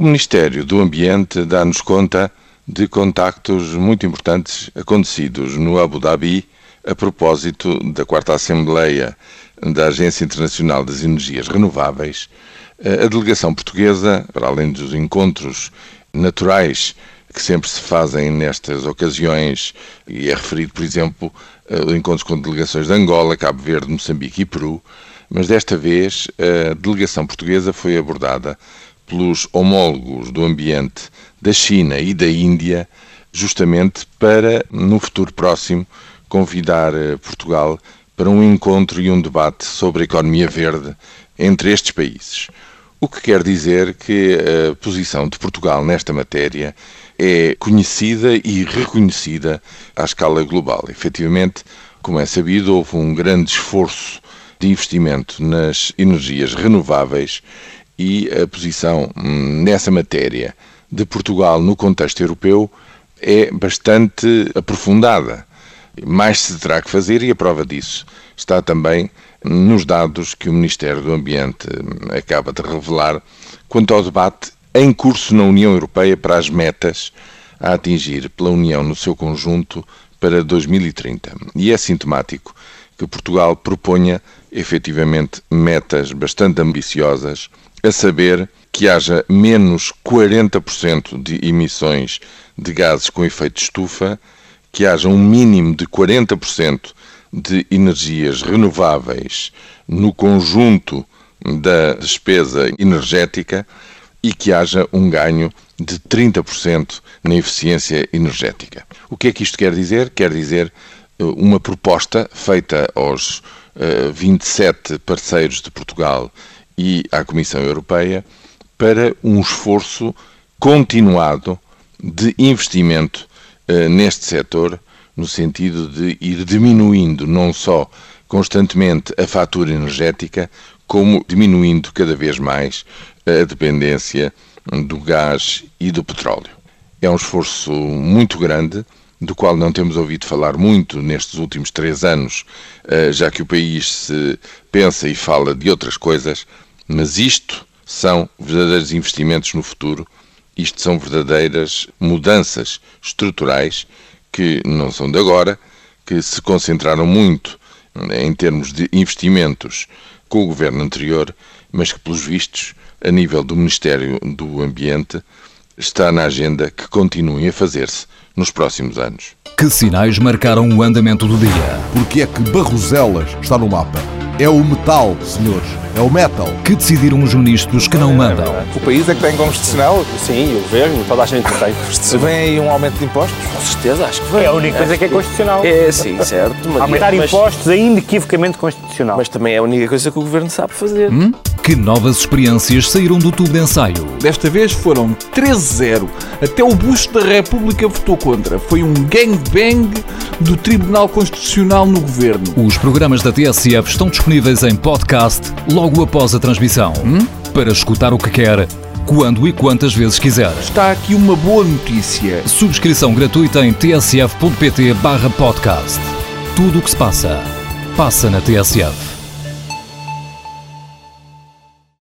O Ministério do Ambiente dá-nos conta de contactos muito importantes acontecidos no Abu Dhabi a propósito da quarta Assembleia da Agência Internacional das Energias Renováveis. A delegação portuguesa, para além dos encontros naturais que sempre se fazem nestas ocasiões, e é referido, por exemplo, encontros com delegações de Angola, Cabo Verde, Moçambique e Peru, mas desta vez a delegação portuguesa foi abordada pelos homólogos do ambiente da China e da Índia, justamente para, no futuro próximo, convidar eh, Portugal para um encontro e um debate sobre a economia verde entre estes países. O que quer dizer que a posição de Portugal nesta matéria é conhecida e reconhecida à escala global. Efetivamente, como é sabido, houve um grande esforço de investimento nas energias renováveis e a posição hum, nessa matéria de Portugal no contexto europeu é bastante aprofundada. Mais se terá que fazer e a prova disso está também nos dados que o Ministério do Ambiente hum, acaba de revelar quanto ao debate em curso na União Europeia para as metas a atingir pela União no seu conjunto para 2030. E é sintomático que Portugal proponha efetivamente metas bastante ambiciosas, a saber que haja menos 40% de emissões de gases com efeito de estufa, que haja um mínimo de 40% de energias renováveis no conjunto da despesa energética e que haja um ganho de 30% na eficiência energética. O que é que isto quer dizer? Quer dizer uma proposta feita aos uh, eh, 27 parceiros de Portugal e à Comissão Europeia para um esforço continuado de investimento uh, neste setor, no sentido de ir diminuindo não só constantemente a fatura energética, como diminuindo cada vez mais a dependência do gás e do petróleo. É um esforço muito grande, do qual não temos ouvido falar muito nestes últimos três anos, eh, já que o país se pensa e fala de outras coisas, mas isto são verdadeiros investimentos no futuro, isto são verdadeiras mudanças estruturais que não são de agora, que se concentraram muito em termos de investimentos com o governo anterior, mas que, pelos vistos, a nível do Ministério do Ambiente, está na agenda que continuem a fazer-se nos próximos anos. Que sinais marcaram o andamento do dia? Porque é que Barroselas está no mapa? É o metal, senhores. É o metal. Que decidiram os ministros que não mandam? O país é que tem constitucional? Sim, o governo, toda a gente tem constitucional. Vem aí um aumento de impostos? Com certeza, acho que vem. É a única coisa que é constitucional. É, sim, certo. Mas, Aumentar mas, impostos é inequivocamente constitucional. Mas também é a única coisa que o governo sabe fazer. Hum? Que novas experiências saíram do tubo de ensaio? Desta vez foram 13-0. Até o busto da República votou contra. Foi um gangbang do Tribunal Constitucional no governo. Os programas da TSF estão disponíveis em podcast logo após a transmissão. Hum? Para escutar o que quer, quando e quantas vezes quiser. Está aqui uma boa notícia. Subscrição gratuita em tsf.pt/podcast. Tudo o que se passa, passa na TSF.